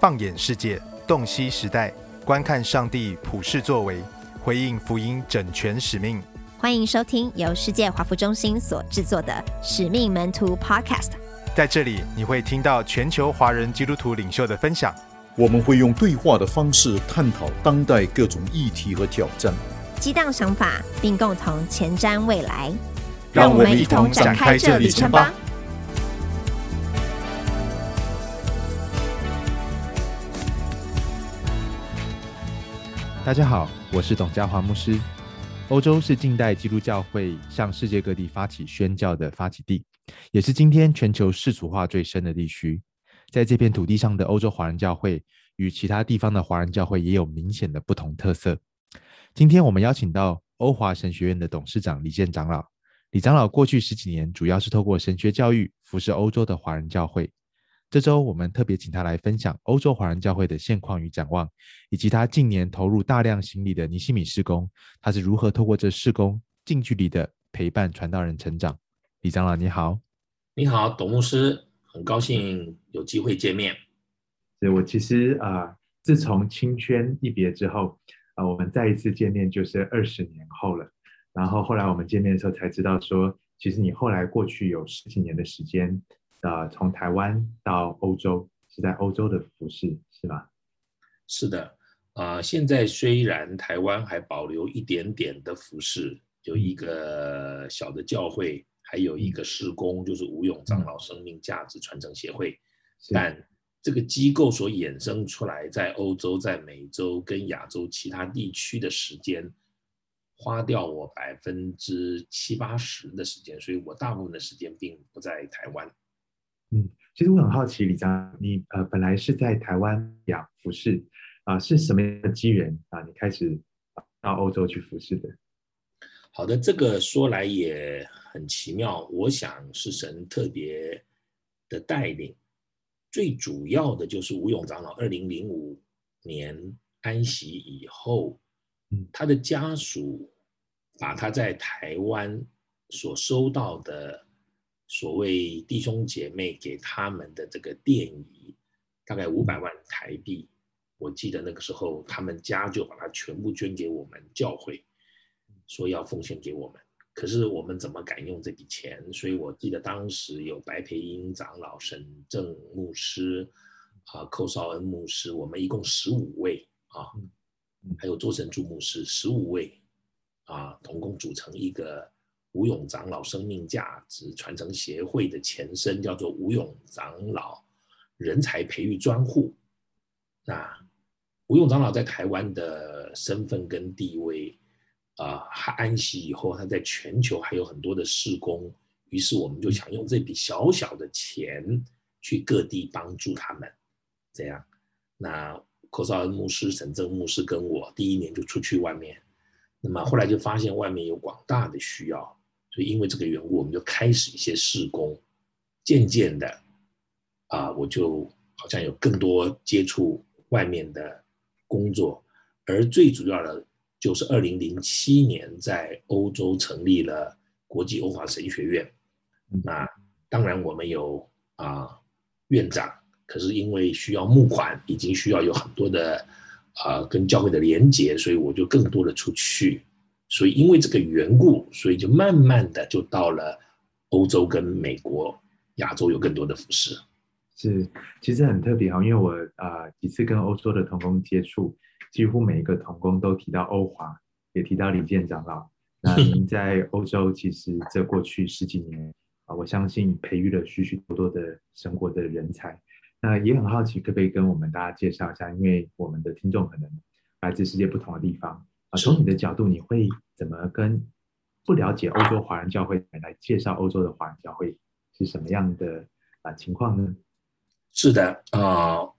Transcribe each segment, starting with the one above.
放眼世界，洞悉时代，观看上帝普世作为，回应福音整全使命。欢迎收听由世界华服中心所制作的《使命门徒 Podcast》。在这里，你会听到全球华人基督徒领袖的分享。我们会用对话的方式探讨当代各种议题和挑战，激荡想法，并共同前瞻未来。让我们一同展开这旅程吧。大家好，我是董家华牧师。欧洲是近代基督教会向世界各地发起宣教的发起地，也是今天全球世俗化最深的地区。在这片土地上的欧洲华人教会与其他地方的华人教会也有明显的不同特色。今天我们邀请到欧华神学院的董事长李健长老。李长老过去十几年主要是透过神学教育服侍欧洲的华人教会。这周我们特别请他来分享欧洲华人教会的现况与展望，以及他近年投入大量行李的尼西米施工，他是如何透过这施工近距离的陪伴传道人成长。李长老你好，你好，董牧师，很高兴有机会见面。对，我其实啊、呃，自从青圈一别之后，啊、呃，我们再一次见面就是二十年后了。然后后来我们见面的时候才知道说，其实你后来过去有十几年的时间。呃，从台湾到欧洲是在欧洲的服饰，是吗？是的，啊、呃，现在虽然台湾还保留一点点的服饰，有一个小的教会，还有一个事工，就是吴永长老生命价值传承协会，嗯、但这个机构所衍生出来，在欧洲、在美洲跟亚洲其他地区的时间，花掉我百分之七八十的时间，所以我大部分的时间并不在台湾。嗯，其实我很好奇，李长，你呃本来是在台湾养服侍啊、呃，是什么样的机缘啊？你开始到欧洲去服侍的？好的，这个说来也很奇妙，我想是神特别的带领。最主要的就是吴永长老二零零五年安息以后，嗯，他的家属把他在台湾所收到的。所谓弟兄姐妹给他们的这个奠仪，大概五百万台币。我记得那个时候，他们家就把它全部捐给我们教会，说要奉献给我们。可是我们怎么敢用这笔钱？所以我记得当时有白培英长老、沈正牧师、啊寇绍恩牧师，我们一共十五位啊，还有周神柱牧师，十五位啊，同共组成一个。吴永长老生命价值传承协会的前身叫做吴永长老人才培育专户。那吴永长老在台湾的身份跟地位，啊，他安息以后，他在全球还有很多的事工。于是我们就想用这笔小小的钱去各地帮助他们。这样，那寇绍恩牧师、沈正牧师跟我第一年就出去外面，那么后来就发现外面有广大的需要。所以因为这个缘故，我们就开始一些事工，渐渐的，啊、呃，我就好像有更多接触外面的工作，而最主要的，就是二零零七年在欧洲成立了国际欧华神学院。那当然我们有啊、呃、院长，可是因为需要募款，已经需要有很多的啊、呃、跟教会的连结，所以我就更多的出去。所以，因为这个缘故，所以就慢慢的就到了欧洲跟美国、亚洲有更多的服饰。是，其实很特别哈，因为我啊、呃、几次跟欧洲的童工接触，几乎每一个童工都提到欧华，也提到李健长老。那 您在欧洲，其实这过去十几年啊、呃，我相信培育了许许多多的生活的人才。那也很好奇，可不可以跟我们大家介绍一下？因为我们的听众可能来自世界不同的地方。啊，从你的角度，你会怎么跟不了解欧洲华人教会来介绍欧洲的华人教会是什么样的啊情况呢？是的啊、呃，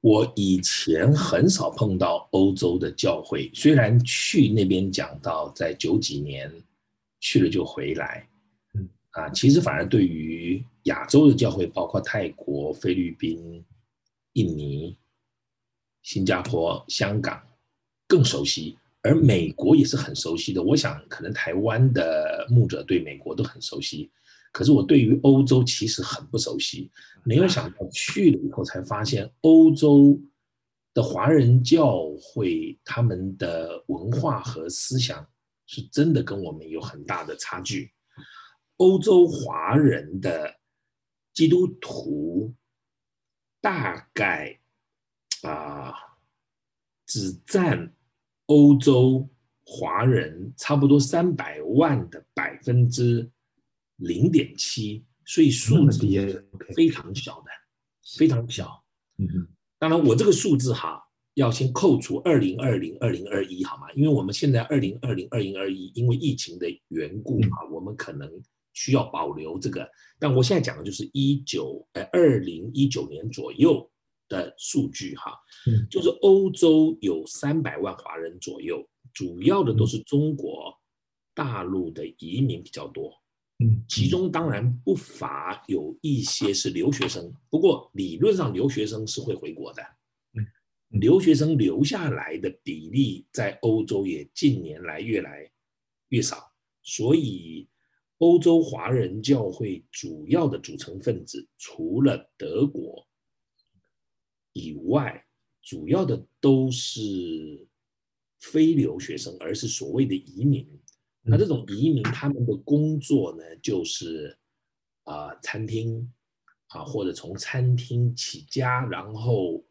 我以前很少碰到欧洲的教会，虽然去那边讲到，在九几年去了就回来，嗯啊，其实反而对于亚洲的教会，包括泰国、菲律宾、印尼、新加坡、香港更熟悉。而美国也是很熟悉的，我想可能台湾的牧者对美国都很熟悉，可是我对于欧洲其实很不熟悉，没有想到去了以后才发现，欧洲的华人教会他们的文化和思想是真的跟我们有很大的差距。欧洲华人的基督徒大概啊，只占欧洲华人差不多三百万的百分之零点七，所以数字非常小的，非常小。嗯哼，当然我这个数字哈，要先扣除二零二零、二零二一，好吗？因为我们现在二零二零、二零二一，因为疫情的缘故啊，我们可能需要保留这个。但我现在讲的就是一九呃二零一九年左右的数据哈，就是欧洲有三百万华人左右，主要的都是中国大陆的移民比较多。嗯，其中当然不乏有一些是留学生，不过理论上留学生是会回国的。嗯，留学生留下来的比例在欧洲也近年来越来越少，所以欧洲华人教会主要的组成分子除了德国以外，主要的都是非留学生，而是所谓的移民。那这种移民，他们的工作呢，就是啊、呃，餐厅啊，或者从餐厅起家，然后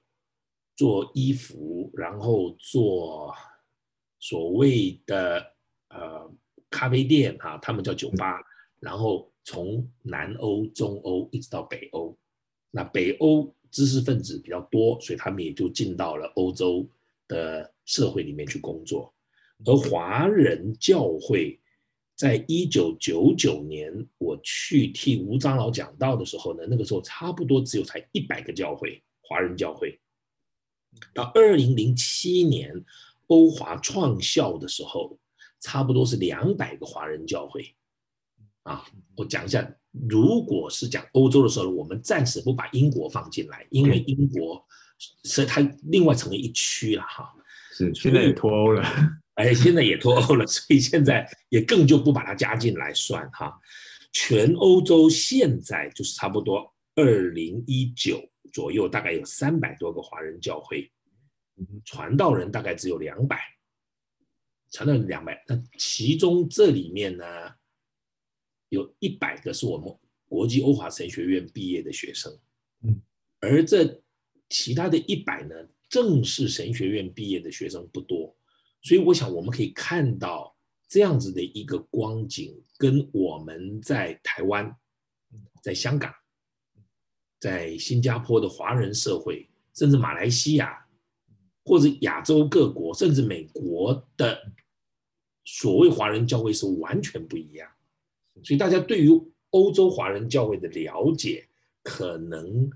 做衣服，然后做所谓的呃咖啡店啊，他们叫酒吧，然后从南欧、中欧一直到北欧，那北欧知识分子比较多，所以他们也就进到了欧洲的社会里面去工作。而华人教会，在一九九九年我去替吴长老讲道的时候呢，那个时候差不多只有才一百个教会，华人教会。到二零零七年欧华创校的时候，差不多是两百个华人教会。啊，我讲一下，如果是讲欧洲的时候，我们暂时不把英国放进来，因为英国是它另外成为一区了哈。是，现在也脱欧了。哎，现在也脱欧了，所以现在也更就不把它加进来算哈。全欧洲现在就是差不多二零一九左右，大概有三百多个华人教会，传道人大概只有两百，传道人两百。那其中这里面呢，有一百个是我们国际欧华神学院毕业的学生，嗯而这其他的一百呢，正式神学院毕业的学生不多。所以我想，我们可以看到这样子的一个光景，跟我们在台湾、在香港、在新加坡的华人社会，甚至马来西亚或者亚洲各国，甚至美国的所谓华人教会是完全不一样。所以大家对于欧洲华人教会的了解，可能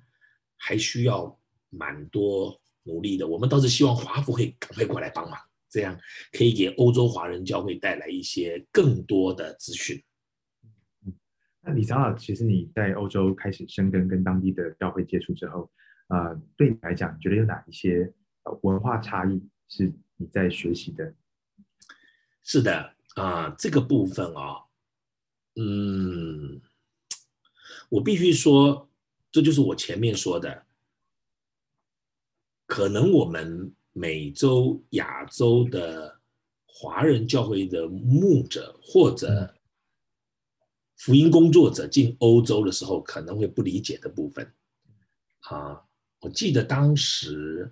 还需要蛮多努力的。我们倒是希望华福会赶快过来帮忙。这样可以给欧洲华人教会带来一些更多的资讯。那李长老，其实你在欧洲开始生根，跟当地的教会接触之后，呃，对你来讲，你觉得有哪一些文化差异是你在学习的？是的，啊、呃，这个部分啊、哦，嗯，我必须说，这就是我前面说的，可能我们。美洲、亚洲的华人教会的牧者或者福音工作者进欧洲的时候，可能会不理解的部分。啊，我记得当时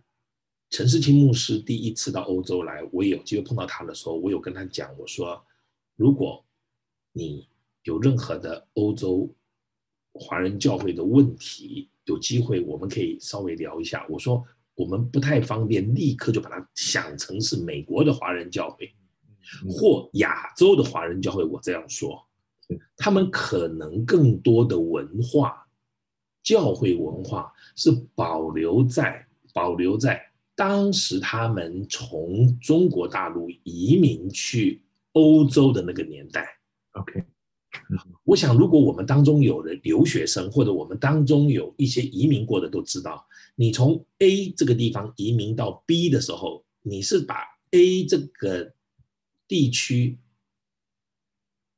陈世清牧师第一次到欧洲来，我也有机会碰到他的时候，我有跟他讲，我说：如果你有任何的欧洲华人教会的问题，有机会我们可以稍微聊一下。我说。我们不太方便立刻就把它想成是美国的华人教会，或亚洲的华人教会。我这样说，他们可能更多的文化、教会文化是保留在保留在当时他们从中国大陆移民去欧洲的那个年代。OK。我想，如果我们当中有的留学生，或者我们当中有一些移民过的，都知道，你从 A 这个地方移民到 B 的时候，你是把 A 这个地区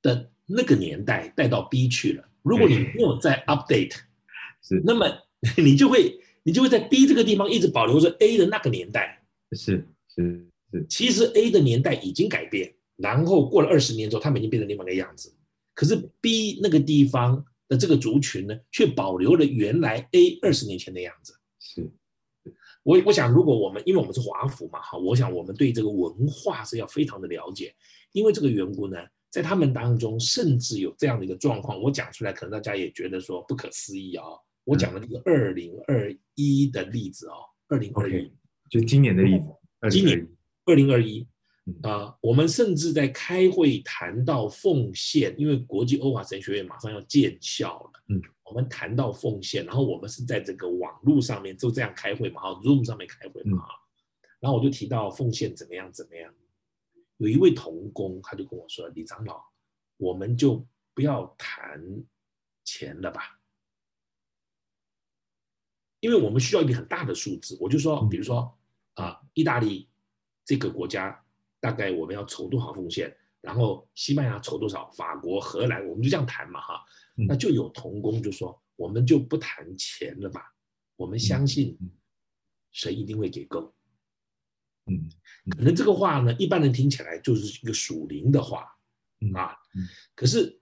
的那个年代带到 B 去了，如果你没有在 update，是，那么 你就会你就会在 B 这个地方一直保留着 A 的那个年代。是是是，其实 A 的年代已经改变，然后过了二十年之后，他们已经变成另外一个样子。可是 B 那个地方的这个族群呢，却保留了原来 A 二十年前的样子。是，我我想，如果我们因为我们是华府嘛，哈，我想我们对这个文化是要非常的了解，因为这个缘故呢。在他们当中，甚至有这样的一个状况，我讲出来，可能大家也觉得说不可思议啊、哦。我讲的这个二零二一的例子哦，二零二一，就今年的例子，今年二零二一啊，我们甚至在开会谈到奉献，因为国际欧华神学院马上要建校了，嗯，我们谈到奉献，然后我们是在这个网络上面就这样开会嘛，哈，Zoom 上面开会嘛，然后我就提到奉献怎么样怎么样。有一位童工，他就跟我说：“李长老，我们就不要谈钱了吧，因为我们需要一个很大的数字。”我就说：“比如说啊，意大利这个国家大概我们要筹多少奉献，然后西班牙筹多少，法国、荷兰，我们就这样谈嘛，哈。那就有同工就说：我们就不谈钱了吧，我们相信神一定会给够。”嗯，可能这个话呢，一般人听起来就是一个属灵的话，啊，可是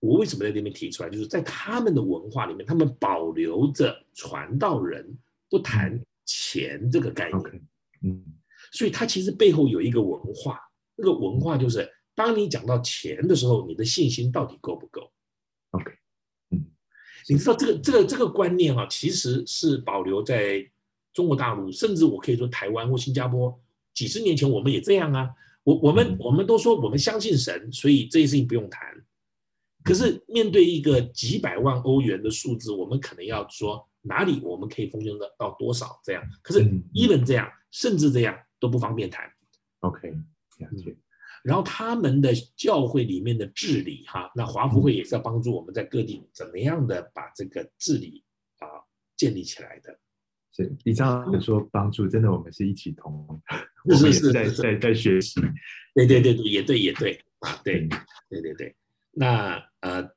我为什么在这边提出来？就是在他们的文化里面，他们保留着传道人不谈钱这个概念，嗯，所以它其实背后有一个文化，那个文化就是，当你讲到钱的时候，你的信心到底够不够？OK，嗯，你知道这个这个这个观念啊，其实是保留在。中国大陆，甚至我可以说台湾或新加坡，几十年前我们也这样啊。我我们我们都说我们相信神，所以这些事情不用谈。可是面对一个几百万欧元的数字，我们可能要说哪里我们可以奉献的到多少这样。可是 even 这样，甚至这样都不方便谈。OK，了解。然后他们的教会里面的治理哈，那华福会也是要帮助我们在各地怎么样的把这个治理啊建立起来的。是，你这样说帮助，真的，我们是一起同，我们也是在在在学习。对对对对，也对也对啊，对对对对。那呃，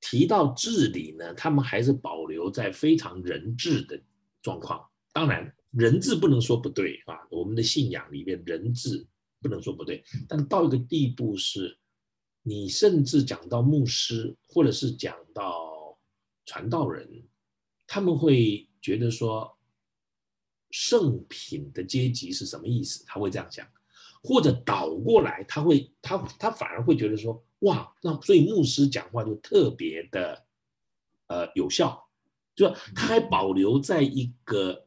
提到治理呢，他们还是保留在非常人治的状况。当然，人治不能说不对啊，我们的信仰里面人治不能说不对，但到一个地步是，你甚至讲到牧师，或者是讲到传道人。他们会觉得说，圣品的阶级是什么意思？他会这样讲，或者倒过来，他会他他反而会觉得说，哇，那所以牧师讲话就特别的，呃，有效，就他还保留在一个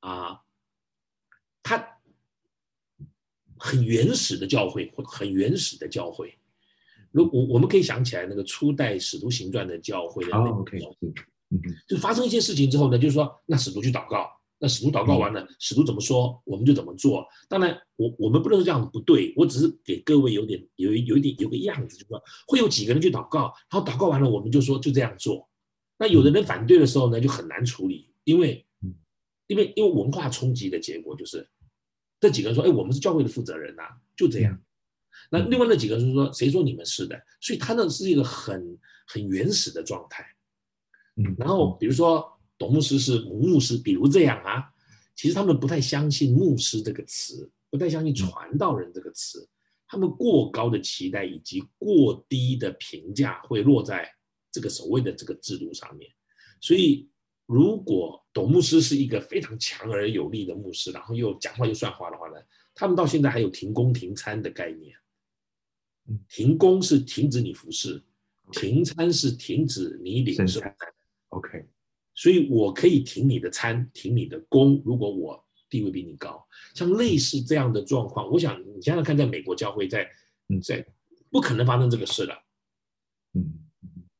啊，他很原始的教会，或很原始的教会。如我我们可以想起来那个初代使徒行传的教会的那个教会。嗯，就发生一些事情之后呢，就是说，那使徒去祷告，那使徒祷告完了，使徒怎么说，我们就怎么做。当然，我我们不能说这样不对，我只是给各位有点有有一点有个样子，就是说会有几个人去祷告，然后祷告完了，我们就说就这样做。那有的人反对的时候呢，就很难处理，因为因为因为文化冲击的结果就是这几个人说，哎，我们是教会的负责人呐，就这样。那另外那几个人说，谁说你们是的？所以他那是一个很很原始的状态。然后，比如说董牧师是母牧师，比如这样啊，其实他们不太相信牧师这个词，不太相信传道人这个词，他们过高的期待以及过低的评价会落在这个所谓的这个制度上面。所以，如果董牧师是一个非常强而有力的牧师，然后又讲话又算话的话呢，他们到现在还有停工停餐的概念。停工是停止你服侍，停餐是停止你领受。OK，所以我可以停你的餐，停你的工。如果我地位比你高，像类似这样的状况，我想你想想看，在美国教会在，在不可能发生这个事了。嗯，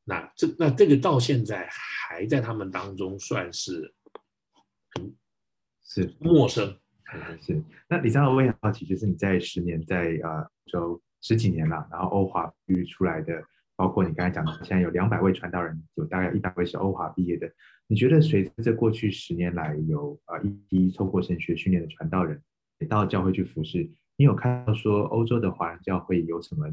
那这那这个到现在还在他们当中算是，是陌生。是。那李长老，我也好奇，就是你在十年在啊，就十几年了，然后欧华育出来的。包括你刚才讲的，现在有两百位传道人，有大概一百位是欧华毕业的。你觉得随着这过去十年来有啊一批透过神学训练的传道人，到教会去服侍，你有看到说欧洲的华人教会有什么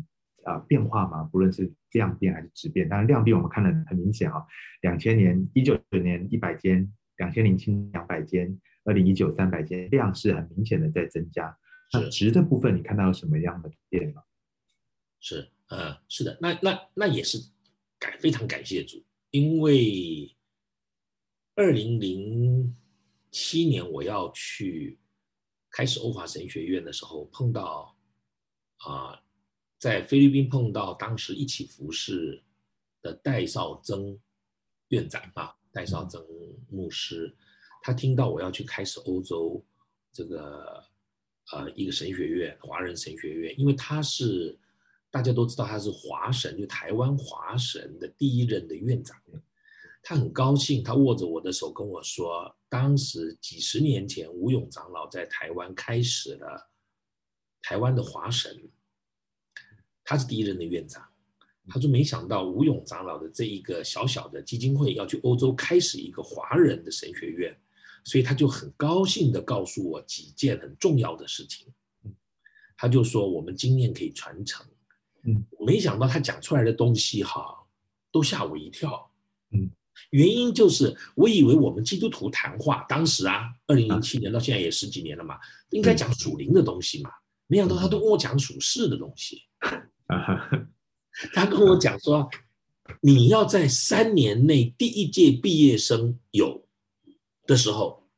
呃变化嘛？不论是量变还是质变。当然量变我们看得很明显啊，两千年一九九年一百间，两千零七两百间，二零一九三百间，量是很明显的在增加。那质的部分你看到有什么样的变吗？是，呃，是的，那那那也是感非常感谢主，因为二零零七年我要去开始欧华神学院的时候，碰到啊、呃，在菲律宾碰到当时一起服侍的戴绍曾院长啊，戴绍曾牧师，他听到我要去开始欧洲这个。呃，一个神学院，华人神学院，因为他是大家都知道他是华神，就台湾华神的第一任的院长。他很高兴，他握着我的手跟我说，当时几十年前，吴勇长老在台湾开始了台湾的华神，他是第一任的院长。他说，没想到吴勇长老的这一个小小的基金会要去欧洲开始一个华人的神学院。所以他就很高兴地告诉我几件很重要的事情，他就说我们经验可以传承，嗯，没想到他讲出来的东西哈，都吓我一跳，嗯，原因就是我以为我们基督徒谈话，当时啊，二零零七年到现在也十几年了嘛，应该讲属灵的东西嘛，没想到他都跟我讲属世的东西，啊 他跟我讲说，你要在三年内第一届毕业生有。的时候，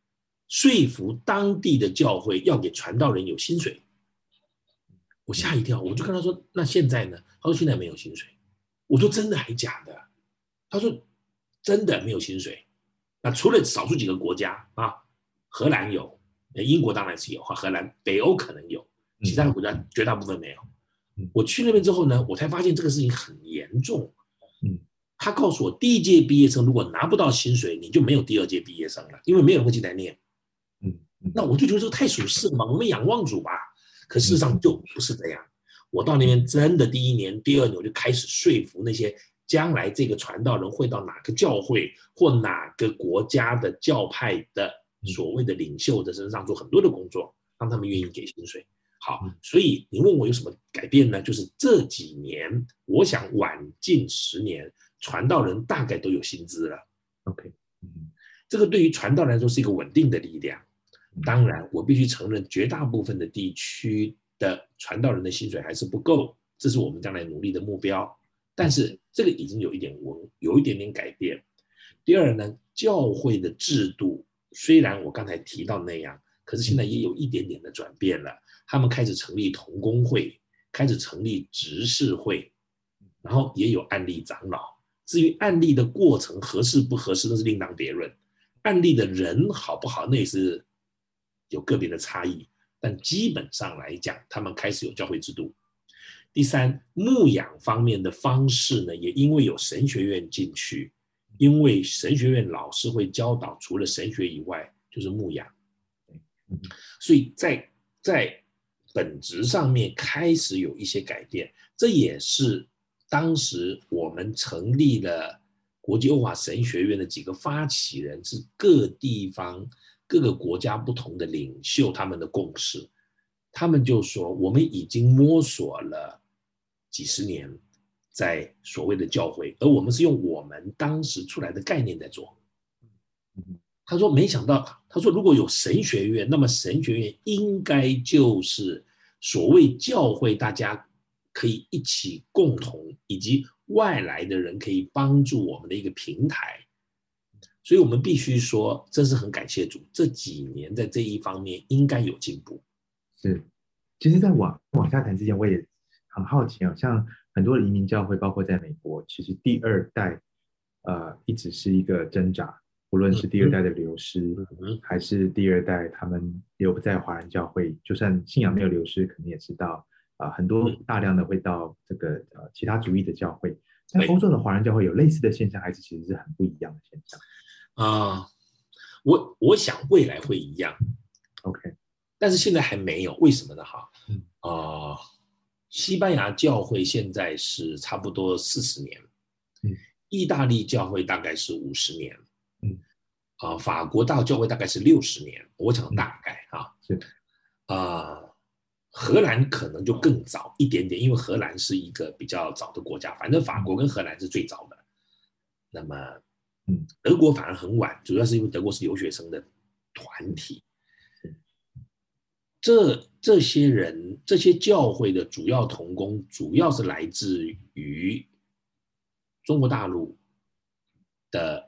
说服当地的教会要给传道人有薪水，我吓一跳，我就跟他说：“那现在呢？”他说：“现在没有薪水。”我说：“真的还假的？”他说：“真的没有薪水。”那除了少数几个国家啊，荷兰有，英国当然是有，荷兰、北欧可能有，其他的国家绝大部分没有。我去那边之后呢，我才发现这个事情很严重。他告诉我，第一届毕业生如果拿不到薪水，你就没有第二届毕业生了，因为没有人会进来念。嗯，那我就觉得这个太属实了嘛，我们仰望主吧。可事实上就不是这样。我到那边真的第一年、第二年，我就开始说服那些将来这个传道人会到哪个教会或哪个国家的教派的所谓的领袖的身上做很多的工作，让他们愿意给薪水。好，所以你问我有什么改变呢？就是这几年，我想晚近十年。传道人大概都有薪资了，OK，嗯，这个对于传道来说是一个稳定的力量。当然，我必须承认，绝大部分的地区的传道人的薪水还是不够，这是我们将来努力的目标。但是这个已经有一点文，有一点点改变。第二呢，教会的制度虽然我刚才提到那样，可是现在也有一点点的转变了。他们开始成立同工会，开始成立执事会，然后也有案例长老。至于案例的过程合适不合适，那是另当别论。案例的人好不好，那也是有个别的差异。但基本上来讲，他们开始有教会制度。第三，牧养方面的方式呢，也因为有神学院进去，因为神学院老师会教导，除了神学以外，就是牧养。所以在在本质上面开始有一些改变，这也是。当时我们成立了国际欧华神学院的几个发起人是各地方各个国家不同的领袖，他们的共识，他们就说我们已经摸索了几十年，在所谓的教会，而我们是用我们当时出来的概念在做。他说没想到，他说如果有神学院，那么神学院应该就是所谓教会，大家。可以一起共同，以及外来的人可以帮助我们的一个平台，所以我们必须说，真是很感谢主，这几年在这一方面应该有进步。是，其实，在往往下谈之前，我也很好奇啊，像很多的移民教会，包括在美国，其实第二代，呃，一直是一个挣扎，无论是第二代的流失，嗯、还是第二代他们留不在华人教会，就算信仰没有流失，可能也知道。啊，很多大量的会到这个呃其他族裔的教会，在欧洲的华人教会有类似的现象，还是其实是很不一样的现象？啊？我我想未来会一样，OK，但是现在还没有，为什么呢？哈，啊，西班牙教会现在是差不多四十年，嗯，意大利教会大概是五十年，嗯，啊，法国大教会大概是六十年，我讲大概啊，是啊。荷兰可能就更早一点点，因为荷兰是一个比较早的国家。反正法国跟荷兰是最早的。那么，嗯，德国反而很晚，主要是因为德国是留学生的团体。这这些人，这些教会的主要同工，主要是来自于中国大陆的。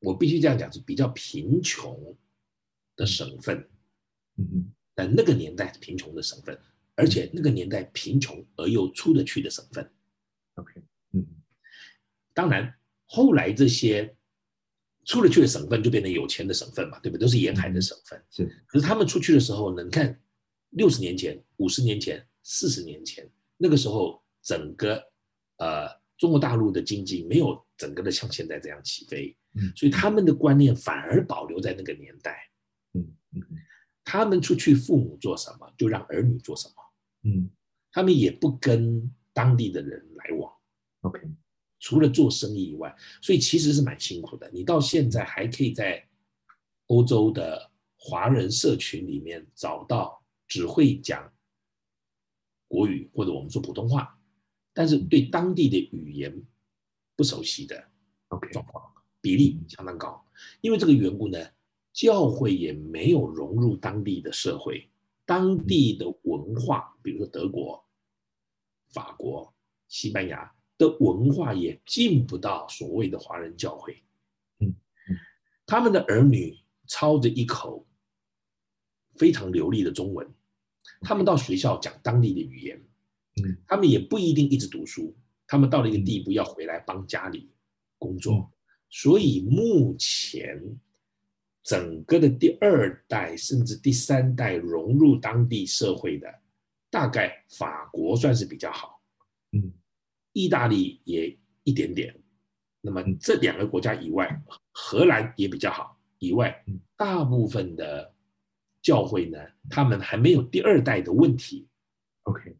我必须这样讲，是比较贫穷的省份。嗯。在那个年代贫穷的省份，而且那个年代贫穷而又出得去的省份。OK，嗯，当然后来这些出得去的省份就变成有钱的省份嘛，对不对？都是沿海的省份。是，可是他们出去的时候呢，你看六十年前、五十年前、四十年前，那个时候整个呃中国大陆的经济没有整个的像现在这样起飞，嗯，所以他们的观念反而保留在那个年代。嗯嗯。他们出去，父母做什么就让儿女做什么。嗯，他们也不跟当地的人来往。OK，除了做生意以外，所以其实是蛮辛苦的。你到现在还可以在欧洲的华人社群里面找到只会讲国语或者我们说普通话，但是对当地的语言不熟悉的 OK 状况比例相当高。因为这个缘故呢。教会也没有融入当地的社会，当地的文化，比如说德国、法国、西班牙的文化也进不到所谓的华人教会。嗯，他们的儿女操着一口非常流利的中文，他们到学校讲当地的语言。嗯，他们也不一定一直读书，他们到了一个地步要回来帮家里工作，所以目前。整个的第二代甚至第三代融入当地社会的，大概法国算是比较好，嗯，意大利也一点点，那么这两个国家以外，荷兰也比较好，以外，大部分的教会呢，他们还没有第二代的问题，OK，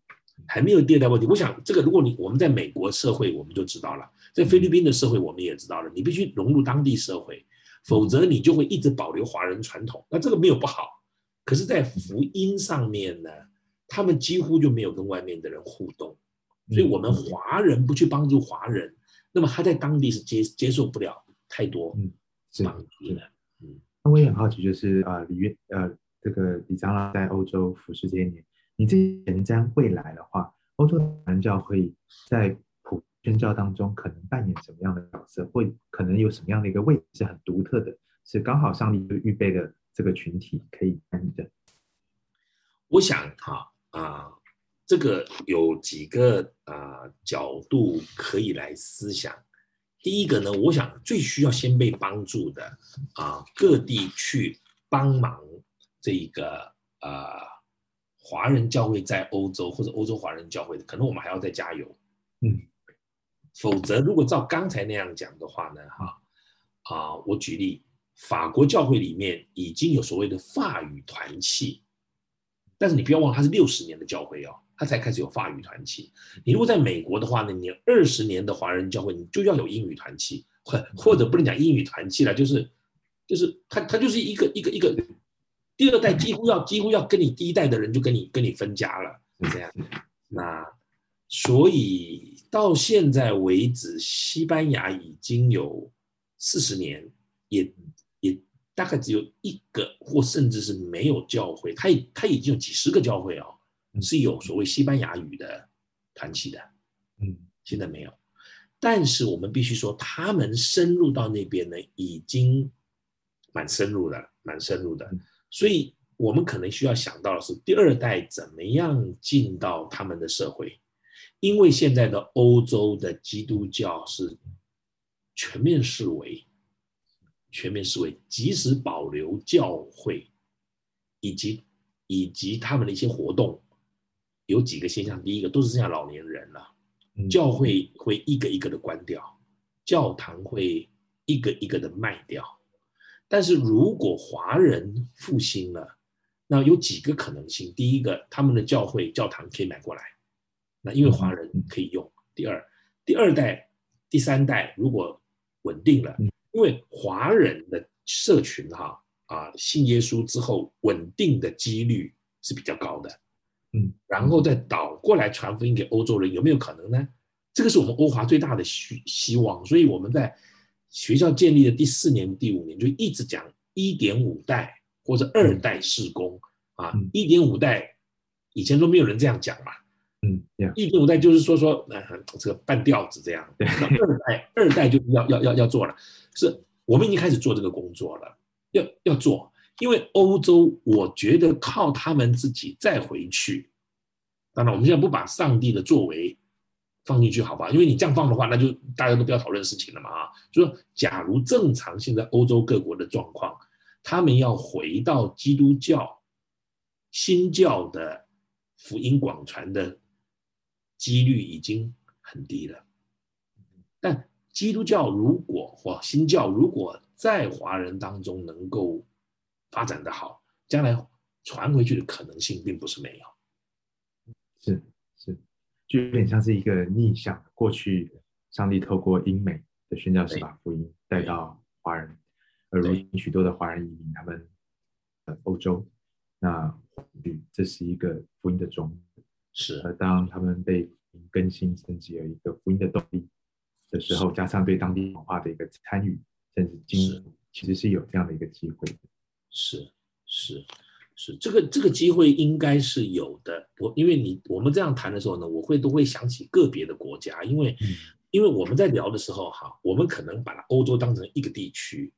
还没有第二代问题。我想这个，如果你我们在美国社会，我们就知道了，在菲律宾的社会，我们也知道了，你必须融入当地社会。否则你就会一直保留华人传统，那这个没有不好。可是，在福音上面呢，他们几乎就没有跟外面的人互动，所以我们华人不去帮助华人，那么他在当地是接接受不了太多帮助的。嗯，那我也很好奇，就是啊，李月呃，这个李长老在欧洲服侍这些年，你自己前瞻未来的话，欧洲华人教会在宣教当中可能扮演什么样的角色，会可能有什么样的一个位置是很独特的，是刚好上帝就预备了这个群体可以参与的。我想哈啊，这个有几个啊角度可以来思想。第一个呢，我想最需要先被帮助的啊，各地去帮忙这个啊华人教会在欧洲或者欧洲华人教会的，可能我们还要再加油。嗯。否则，如果照刚才那样讲的话呢，哈啊，我举例，法国教会里面已经有所谓的法语团契，但是你不要忘了，它是六十年的教会哦，它才开始有法语团契。你如果在美国的话呢，你二十年的华人教会，你就要有英语团契，或或者不能讲英语团契了，就是就是它它就是一个一个一个第二代几乎要几乎要跟你第一代的人就跟你跟你分家了，是这样。那所以。到现在为止，西班牙已经有四十年，也也大概只有一个或甚至是没有教会，它它已经有几十个教会哦，是有所谓西班牙语的团体的，嗯，现在没有。但是我们必须说，他们深入到那边呢，已经蛮深入了，蛮深入的。所以我们可能需要想到的是，第二代怎么样进到他们的社会。因为现在的欧洲的基督教是全面视为，全面视为，即使保留教会以及以及他们的一些活动，有几个现象。第一个，都是剩下老年人了，教会会一个一个的关掉，教堂会一个一个的卖掉。但是如果华人复兴了，那有几个可能性。第一个，他们的教会教堂可以买过来。那因为华人可以用。第二，第二代、第三代如果稳定了，因为华人的社群哈啊信耶稣之后稳定的几率是比较高的。嗯，然后再倒过来传福音给欧洲人，有没有可能呢？这个是我们欧华最大的希希望，所以我们在学校建立的第四年、第五年就一直讲一点五代或者二代事工啊，一点五代以前都没有人这样讲嘛，嗯，一点五代就是说说呃这个半吊子这样，对，二代二代就要要要要做了，是我们已经开始做这个工作了，要要做，因为欧洲我觉得靠他们自己再回去，当然我们现在不把上帝的作为。放进去好吧，因为你这样放的话，那就大家都不要讨论事情了嘛啊！就说假如正常现在欧洲各国的状况，他们要回到基督教新教的福音广传的几率已经很低了。但基督教如果或新教如果在华人当中能够发展的好，将来传回去的可能性并不是没有。是是。就有点像是一个逆向，过去上帝透过英美的宣教士把福音带到华人，而如今许多的华人移民他们呃欧洲，那这是一个福音的种子，是。而当他们被更新，甚至有一个福音的动力的时候，加上对当地文化的一个参与，甚至经营，其实是有这样的一个机会的。是是。是这个这个机会应该是有的。我因为你我们这样谈的时候呢，我会都会想起个别的国家，因为、嗯、因为我们在聊的时候哈，我们可能把欧洲当成一个地区，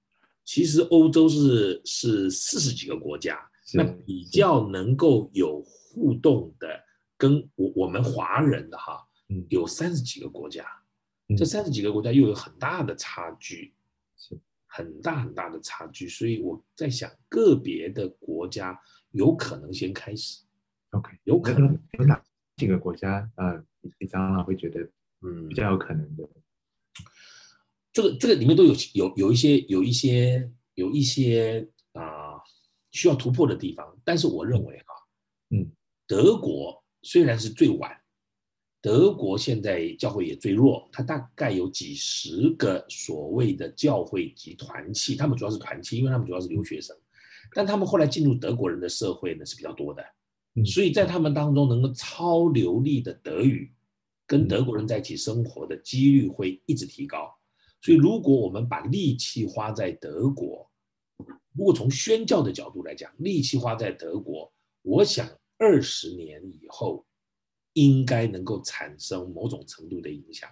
其实欧洲是是四十几个国家，那比较能够有互动的，跟我我们华人的哈，有三十几个国家，嗯、这三十几个国家又有很大的差距。是很大很大的差距，所以我在想，个别的国家有可能先开始。OK，有可能有哪几个国家？呃，李长老会觉得，嗯，比较有可能的。嗯、这个这个里面都有有有一些有一些有一些啊、呃、需要突破的地方，但是我认为哈，嗯，德国虽然是最晚。德国现在教会也最弱，它大概有几十个所谓的教会及团契，他们主要是团契，因为他们主要是留学生，但他们后来进入德国人的社会呢是比较多的，所以在他们当中能够超流利的德语，跟德国人在一起生活的几率会一直提高。所以如果我们把力气花在德国，如果从宣教的角度来讲，力气花在德国，我想二十年以后。应该能够产生某种程度的影响，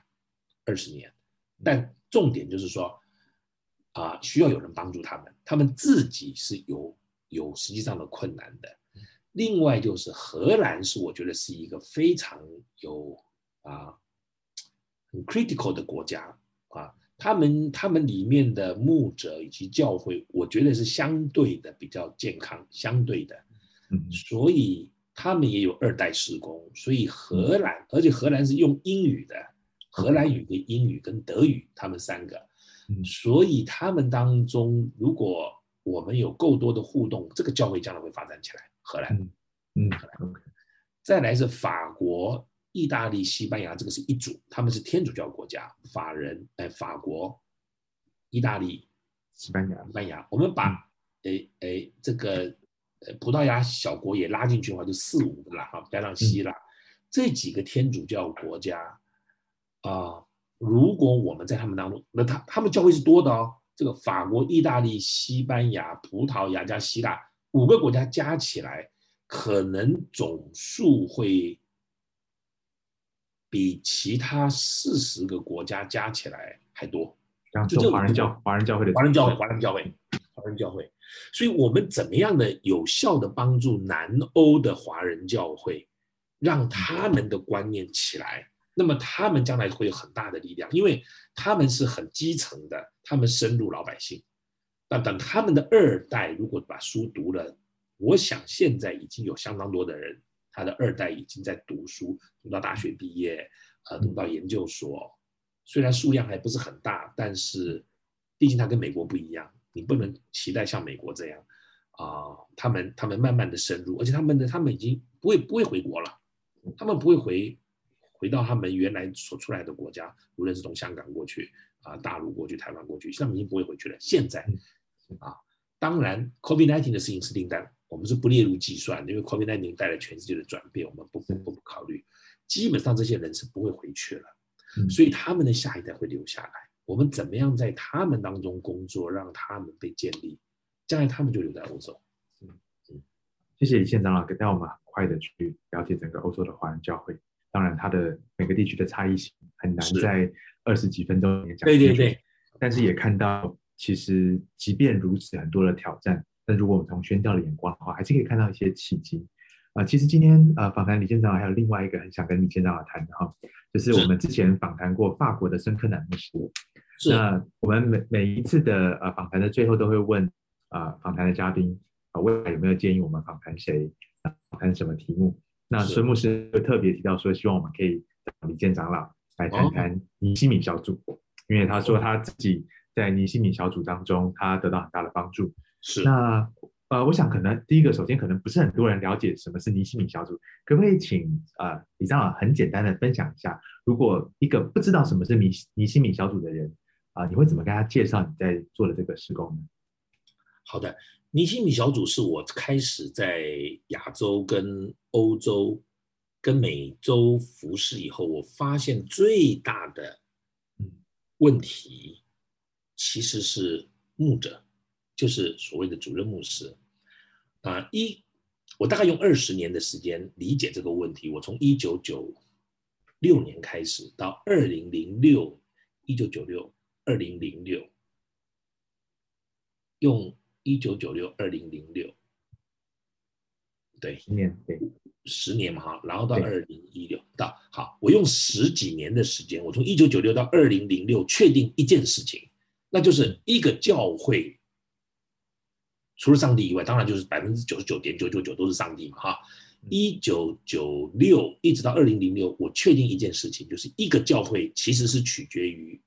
二十年，但重点就是说，啊、呃，需要有人帮助他们，他们自己是有有实际上的困难的。另外就是荷兰是我觉得是一个非常有啊很 critical 的国家啊，他们他们里面的牧者以及教会，我觉得是相对的比较健康，相对的，嗯，所以。他们也有二代施工，所以荷兰，而且荷兰是用英语的，荷兰语跟英语跟德语，他们三个，所以他们当中，如果我们有够多的互动，这个教会将来会发展起来。荷兰，嗯，荷兰，再来是法国、意大利、西班牙，这个是一组，他们是天主教国家，法人，哎，法国、意大利、西班牙，西班牙，我们把，哎哎，这个。葡萄牙小国也拉进去的话，就四五个了哈，加上希腊、嗯、这几个天主教国家啊、呃，如果我们在他们当中，那他他们教会是多的哦。这个法国、意大利、西班牙、葡萄牙加希腊五个国家加起来，可能总数会比其他四十个国家加起来还多。就这华人教华人教会的华人教会华人教会华人教会。所以，我们怎么样的有效的帮助南欧的华人教会，让他们的观念起来？那么，他们将来会有很大的力量，因为他们是很基层的，他们深入老百姓。那等他们的二代如果把书读了，我想现在已经有相当多的人，他的二代已经在读书，读到大学毕业，呃，读到研究所。虽然数量还不是很大，但是毕竟他跟美国不一样。你不能期待像美国这样，啊、呃，他们他们慢慢的深入，而且他们的他们已经不会不会回国了，他们不会回回到他们原来所出来的国家，无论是从香港过去啊、呃，大陆过去，台湾过去，他们已经不会回去了。现在，啊，当然，COVID-19 的事情是订单我们是不列入计算，因为 COVID-19 带来全世界的转变，我们不不不不考虑。基本上这些人是不会回去了，所以他们的下一代会留下来。我们怎么样在他们当中工作，让他们被建立，将来他们就留在欧洲。嗯嗯，谢谢李县长老，带我们很快的去了解整个欧洲的华人教会。当然，它的每个地区的差异性很难在二十几分钟里面讲。对对对。但是也看到，其实即便如此，很多的挑战，但如果我们从宣教的眼光的话，还是可以看到一些契机。啊、呃，其实今天呃访谈李县长还有另外一个很想跟李县长谈的哈，就是我们之前访谈过法国的孙科南牧师。是。那我们每每一次的呃访谈的最后都会问啊访谈的嘉宾啊未来有没有建议我们访谈谁，访谈什么题目？那孙牧师就特别提到说，希望我们可以找李健长老来谈谈尼西米小组，因为他说他自己在尼西米小组当中，他得到很大的帮助。是。那呃，我想可能第一个，首先可能不是很多人了解什么是尼西米小组，可不可以请呃李长老很简单的分享一下，如果一个不知道什么是尼尼西米小组的人啊、呃，你会怎么跟他介绍你在做的这个施工呢？好的。尼西米小组是我开始在亚洲、跟欧洲、跟美洲服侍以后，我发现最大的问题其实是牧者，就是所谓的主任牧师。啊，一，我大概用二十年的时间理解这个问题。我从一九九六年开始到二零零六，一九九六、二零零六，用。一九九六二零零六，对，十年，对，十年嘛哈，然后到二零一六到好，我用十几年的时间，我从一九九六到二零零六，确定一件事情，那就是一个教会，除了上帝以外，当然就是百分之九十九点九九九都是上帝嘛哈。一九九六一直到二零零六，我确定一件事情，就是一个教会其实是取决于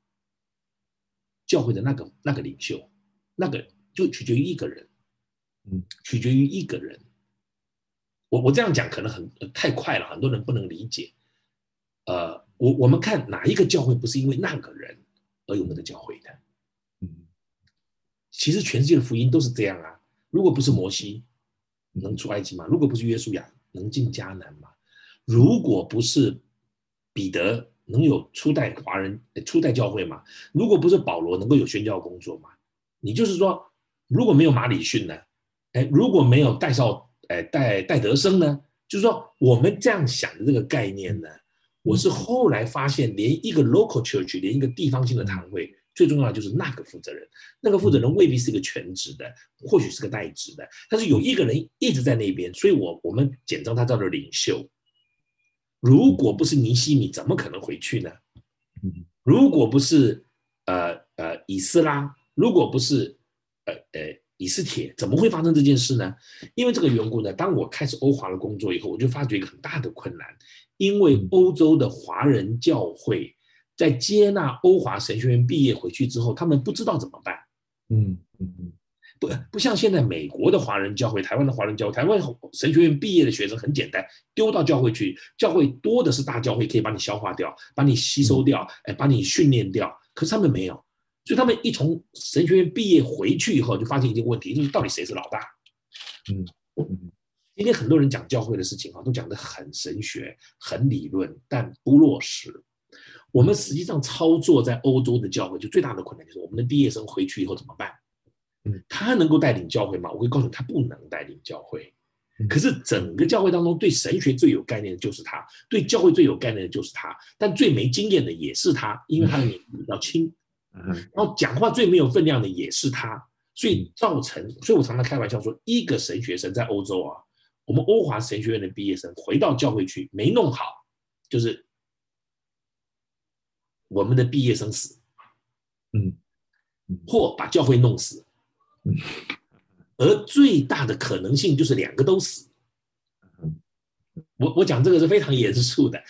教会的那个那个领袖，那个。就取决于一个人，嗯，取决于一个人。我我这样讲可能很太快了，很多人不能理解。呃，我我们看哪一个教会不是因为那个人而有那个教会的？嗯，其实全世界的福音都是这样啊。如果不是摩西，能出埃及吗？如果不是约书亚，能进迦南吗？如果不是彼得，能有初代华人初代教会吗？如果不是保罗，能够有宣教工作吗？你就是说。如果没有马里逊呢？哎，如果没有戴绍，哎，戴戴德生呢？就是说，我们这样想的这个概念呢，我是后来发现，连一个 local church，连一个地方性的堂会，最重要的就是那个负责人。那个负责人未必是一个全职的，或许是个代职的，但是有一个人一直在那边，所以我我们简称他叫做领袖。如果不是尼西米，怎么可能回去呢？如果不是呃呃以斯拉，如果不是。呃呃，以斯帖怎么会发生这件事呢？因为这个缘故呢，当我开始欧华的工作以后，我就发觉一个很大的困难，因为欧洲的华人教会在接纳欧华神学院毕业回去之后，他们不知道怎么办。嗯嗯嗯，不不像现在美国的华人教会、台湾的华人教会、台湾神学院毕业的学生很简单，丢到教会去，教会多的是大教会可以把你消化掉，把你吸收掉，哎，把你训练掉。可是他们没有。所以他们一从神学院毕业回去以后，就发现一个问题，就是到底谁是老大？嗯嗯。今天很多人讲教会的事情啊，都讲得很神学、很理论，但不落实。我们实际上操作在欧洲的教会，就最大的困难就是我们的毕业生回去以后怎么办？嗯，他能够带领教会吗？我会告诉你，他不能带领教会。可是整个教会当中，对神学最有概念的就是他，对教会最有概念的就是他，但最没经验的也是他，因为他的年纪比较轻。然后讲话最没有分量的也是他，所以造成，所以我常常开玩笑说，一个神学生在欧洲啊，我们欧华神学院的毕业生回到教会去没弄好，就是我们的毕业生死，嗯，或把教会弄死，而最大的可能性就是两个都死。我我讲这个是非常严肃的，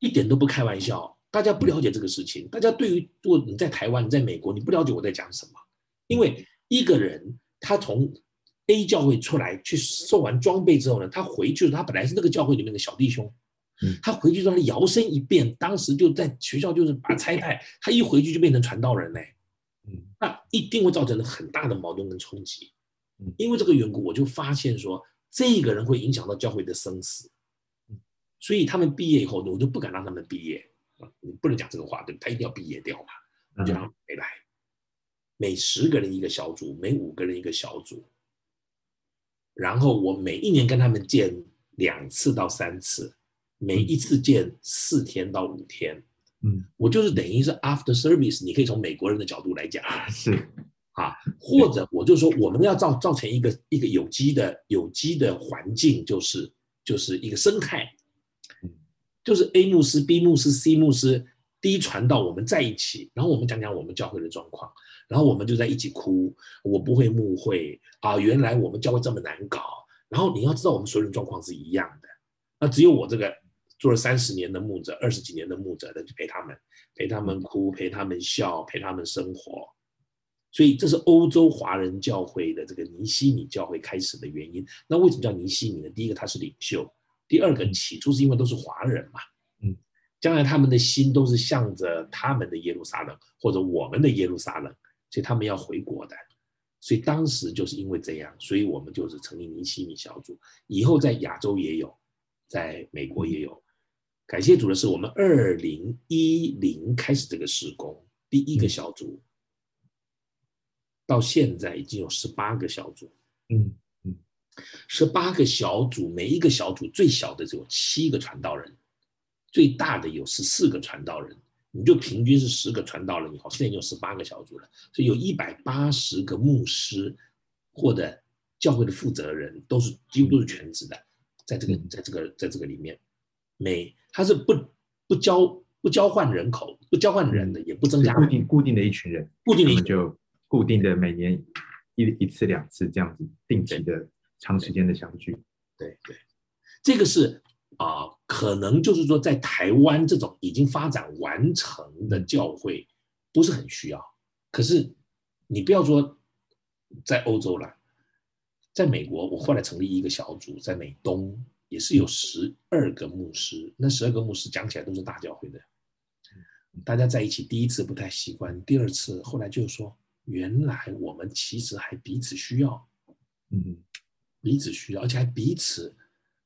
一点都不开玩笑。大家不了解这个事情，大家对于如果你在台湾、你在美国，你不了解我在讲什么，因为一个人他从 A 教会出来去受完装备之后呢，他回去，他本来是那个教会里面的小弟兄，他回去之后摇身一变，当时就在学校就是把 他差派，他一回去就变成传道人嘞，那一定会造成很大的矛盾跟冲击。因为这个缘故，我就发现说，这个人会影响到教会的生死，所以他们毕业以后，我就不敢让他们毕业啊，你不能讲这个话，对，他一定要毕业掉嘛，我就让他们没来，每十个人一个小组，每五个人一个小组，然后我每一年跟他们见两次到三次，每一次见四天到五天，嗯，我就是等于是 after service，你可以从美国人的角度来讲，是。啊，或者我就说，我们要造造成一个一个有机的有机的环境，就是就是一个生态，就是 A 牧师、B 牧师、C 牧师、D 传到，我们在一起，然后我们讲讲我们教会的状况，然后我们就在一起哭，我不会牧会啊，原来我们教会这么难搞，然后你要知道我们所有人状况是一样的，那只有我这个做了三十年的牧者、二十几年的牧者的去陪他们，陪他们哭，陪他们笑，陪他们生活。所以这是欧洲华人教会的这个尼西米教会开始的原因。那为什么叫尼西米呢？第一个他是领袖，第二个起初是因为都是华人嘛，嗯，将来他们的心都是向着他们的耶路撒冷或者我们的耶路撒冷，所以他们要回国的。所以当时就是因为这样，所以我们就是成立尼西米小组。以后在亚洲也有，在美国也有。感谢主的是，我们二零一零开始这个施工，第一个小组。到现在已经有十八个小组，嗯嗯，十八个小组，每一个小组最小的只有七个传道人，最大的有十四个传道人，你就平均是十个传道人以后，现在已经有十八个小组了，所以有一百八十个牧师或者教会的负责人，都是几乎都是全职的，在这个在这个在这个里面，每他是不不交不交换人口，不交换人的，也不增加固定固定的一群人，固定的。固定的每年一一次两次这样子定期的长时间的相聚，对对，这个是啊、呃，可能就是说在台湾这种已经发展完成的教会不是很需要，可是你不要说在欧洲了，在美国，我后来成立一个小组，在美东也是有十二个牧师，那十二个牧师讲起来都是大教会的，大家在一起第一次不太习惯，第二次后来就说。原来我们其实还彼此需要，嗯，彼此需要，而且还彼此，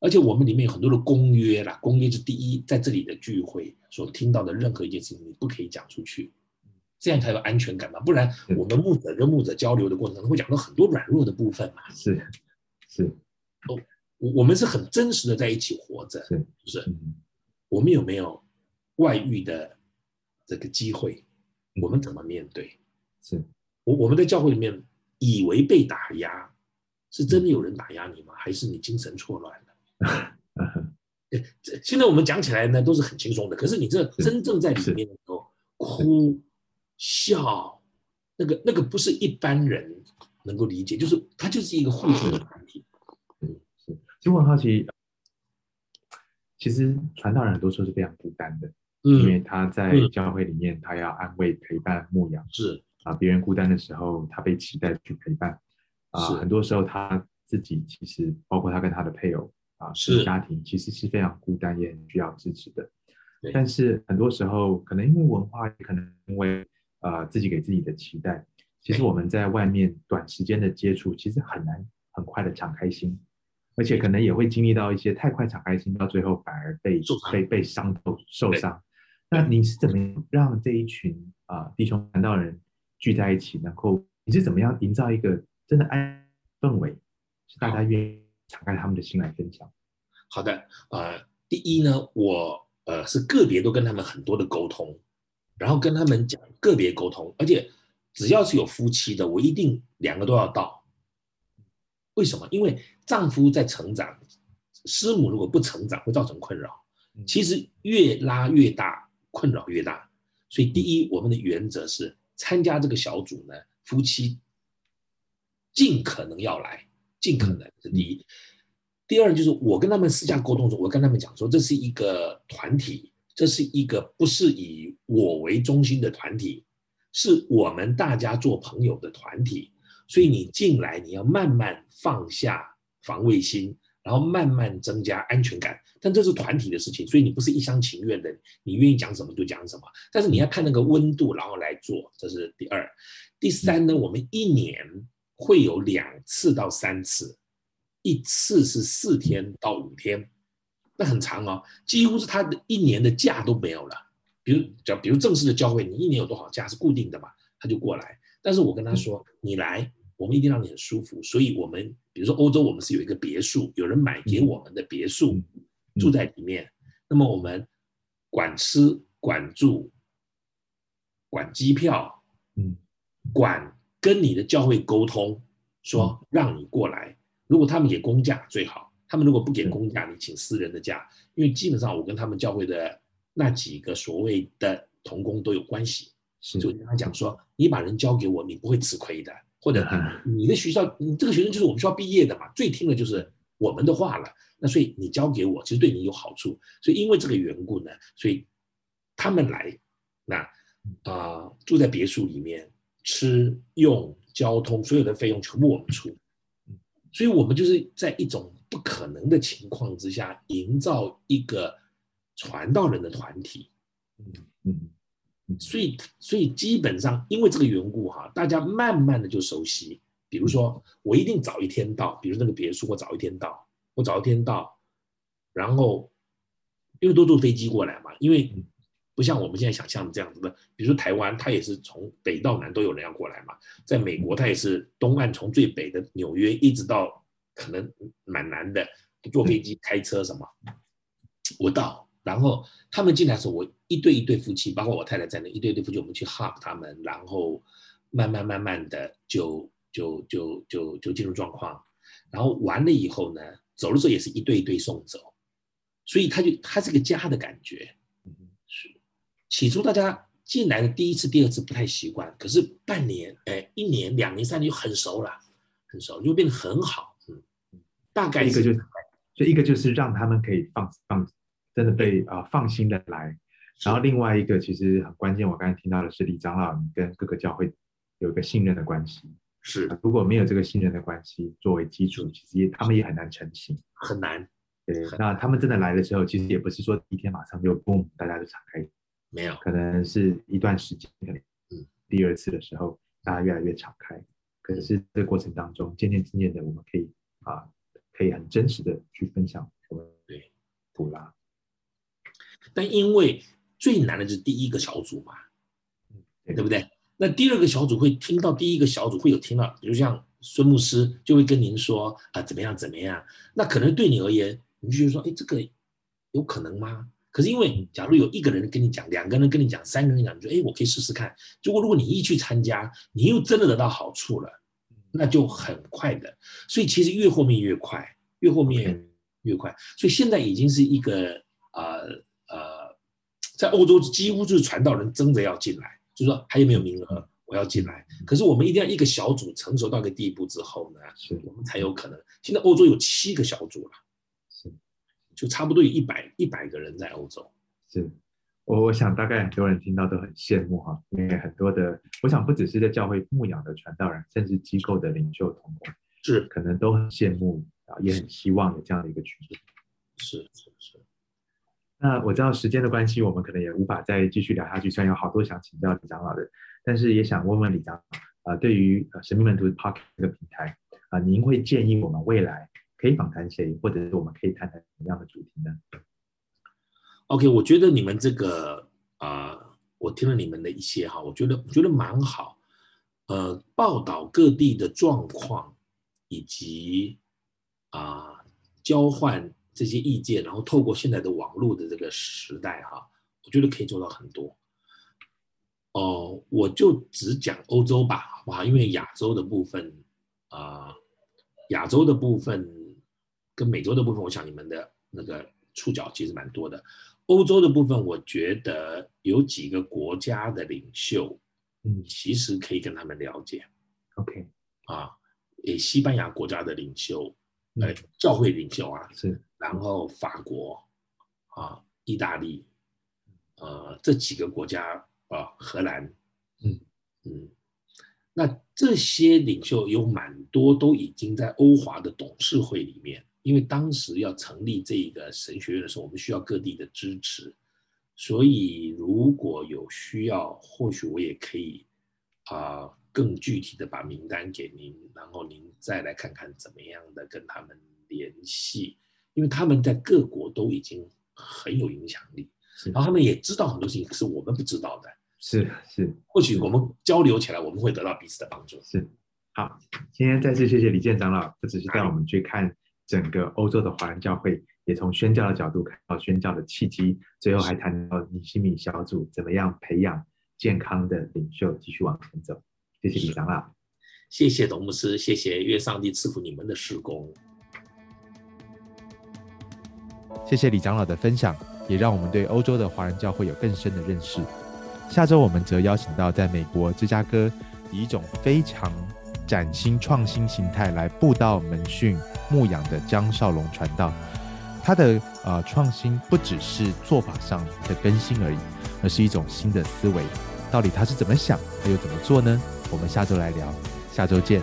而且我们里面有很多的公约啦。公约是第一，在这里的聚会所听到的任何一件事情，你不可以讲出去，这样才有安全感嘛。不然，我们牧者跟牧者交流的过程当中会讲到很多软弱的部分嘛。是，是，哦，我我们是很真实的在一起活着，是不，是，嗯，我们有没有外遇的这个机会？我们怎么面对？是。我我们在教会里面以为被打压，是真的有人打压你吗？还是你精神错乱了？现在我们讲起来呢都是很轻松的，可是你这真正在里面的时候，哭笑，那个那个不是一般人能够理解，就是它就是一个互助的团体。我很好奇，其实传道人很多时候是非常孤单的，嗯，因为他在教会里面，他要安慰、陪伴、牧养，是。啊，别人孤单的时候，他被期待去陪伴。啊，很多时候他自己其实，包括他跟他的配偶啊，是。家庭，其实是非常孤单，也很需要支持的。但是很多时候，可能因为文化，可能因为呃自己给自己的期待，其实我们在外面短时间的接触，其实很难很快的敞开心，而且可能也会经历到一些太快敞开心，到最后反而被被被伤透受伤。那你是怎么让这一群啊弟兄传道人聚在一起，然后你是怎么样营造一个真的爱氛围，是大家愿意敞开他们的心来分享？好的，呃，第一呢，我呃是个别都跟他们很多的沟通，然后跟他们讲个别沟通，而且只要是有夫妻的，我一定两个都要到。为什么？因为丈夫在成长，师母如果不成长会造成困扰。其实越拉越大，困扰越大。所以第一，我们的原则是。参加这个小组呢，夫妻尽可能要来，尽可能是第一。第二就是我跟他们私下沟通的时候，我跟他们讲说，这是一个团体，这是一个不是以我为中心的团体，是我们大家做朋友的团体。所以你进来，你要慢慢放下防卫心。然后慢慢增加安全感，但这是团体的事情，所以你不是一厢情愿的，你愿意讲什么就讲什么。但是你要看那个温度，然后来做，这是第二。第三呢，我们一年会有两次到三次，一次是四天到五天，那很长哦，几乎是他的一年的假都没有了。比如叫比如正式的教会，你一年有多少假是固定的嘛，他就过来。但是我跟他说，你来，我们一定让你很舒服。所以我们比如说欧洲，我们是有一个别墅，有人买给我们的别墅，住在里面。那么我们管吃管住，管机票，嗯，管。跟你的教会沟通，说让你过来。如果他们给公假最好，他们如果不给公假，你请私人的假。因为基本上我跟他们教会的那几个所谓的同工都有关系，就跟他讲说，你把人交给我，你不会吃亏的。或者你的学校，你这个学生就是我们学校毕业的嘛，最听的就是我们的话了。那所以你交给我，其实对你有好处。所以因为这个缘故呢，所以他们来，那啊、呃、住在别墅里面。吃用交通所有的费用全部我们出，所以我们就是在一种不可能的情况之下，营造一个传道人的团体。嗯嗯，所以所以基本上因为这个缘故哈，大家慢慢的就熟悉。比如说我一定早一天到，比如那个别墅我早一天到，我早一天到，然后因为都坐飞机过来嘛，因为。不像我们现在想象的这样子的，比如说台湾，它也是从北到南都有人要过来嘛。在美国，它也是东岸从最北的纽约一直到可能蛮南的，坐飞机、开车什么。我到，然后他们进来的时候，我一对一对夫妻，包括我太太在内，一对一对夫妻，我们去 hug 他们，然后慢慢慢慢的就就就就就进入状况。然后完了以后呢，走的时候也是一对一对送走，所以他就他是个家的感觉。起初大家进来的第一次、第二次不太习惯，可是半年、哎，一年、两年、三年就很熟了，很熟就变得很好。嗯，大概一个就是，就一个就是让他们可以放放，真的被啊、呃、放心的来。然后另外一个其实很关键，我刚才听到的是李长老你跟各个教会有一个信任的关系。是，如果没有这个信任的关系作为基础，其实也他们也很难成型。很难。对，那他们真的来的时候，其实也不是说一天马上就 boom，，大家就敞开。没有，可能是一段时间，可能第二次的时候，大家越来越敞开。可是这个过程当中，渐渐渐渐的，我们可以啊，可以很真实的去分享我们对普拉。但因为最难的是第一个小组嘛，对，对不对？那第二个小组会听到第一个小组会有听到，比如像孙牧师就会跟您说啊，怎么样怎么样？那可能对你而言，你就觉得说，哎，这个有可能吗？可是因为，假如有一个人跟你讲，两个人跟你讲，三个人讲，你说，哎，我可以试试看。结果如果你一去参加，你又真的得到好处了，那就很快的。所以其实越后面越快，越后面越快。所以现在已经是一个啊呃，在欧洲几乎就是传道人争着要进来，就是说还有没有名额，我要进来。可是我们一定要一个小组成熟到一个地步之后呢，我们才有可能。现在欧洲有七个小组了。是就差不多有一百一百个人在欧洲，是我我想大概很多人听到都很羡慕哈，因为很多的，我想不只是在教会牧养的传道人，甚至机构的领袖同工，是可能都很羡慕啊，也很希望有这样的一个群体。是是是。那我知道时间的关系，我们可能也无法再继续聊下去，虽然有好多想请教李长老的，但是也想问问李长老啊，对于神秘门徒的 Podcast 这个平台啊，您会建议我们未来？可以访谈谁，或者是我们可以谈谈什么样的主题呢？OK，我觉得你们这个啊、呃，我听了你们的一些哈，我觉得我觉得蛮好。呃，报道各地的状况，以及啊、交换这些意见，然后透过现在的网络的这个时代哈，我觉得可以做到很多。哦、呃，我就只讲欧洲吧，好不好？因为亚洲的部分啊、呃，亚洲的部分。跟美洲的部分，我想你们的那个触角其实蛮多的。欧洲的部分，我觉得有几个国家的领袖，嗯，其实可以跟他们了解。OK，啊，诶，西班牙国家的领袖，呃，教会领袖啊，是，然后法国，啊，意大利，呃，这几个国家啊，荷兰，嗯嗯，那这些领袖有蛮多都已经在欧华的董事会里面。因为当时要成立这个神学院的时候，我们需要各地的支持，所以如果有需要，或许我也可以啊、呃，更具体的把名单给您，然后您再来看看怎么样的跟他们联系，因为他们在各国都已经很有影响力，然后他们也知道很多事情是我们不知道的，是是，或许我们交流起来，我们会得到彼此的帮助。是，好，今天再次谢谢李健长老，不只是带我们去看整个欧洲的华人教会，也从宣教的角度看到宣教的契机，最后还谈到尼西米小组怎么样培养健康的领袖，继续往前走。谢谢李长老，谢谢董牧师，谢谢愿上帝赐福你们的事工。谢谢李长老的分享，也让我们对欧洲的华人教会有更深的认识。下周我们则邀请到在美国芝加哥以一种非常崭新创新形态来布道门训牧养的江少龙传道。他的呃创新不只是做法上的更新而已，而是一种新的思维。到底他是怎么想，他又怎么做呢？我们下周来聊，下周见。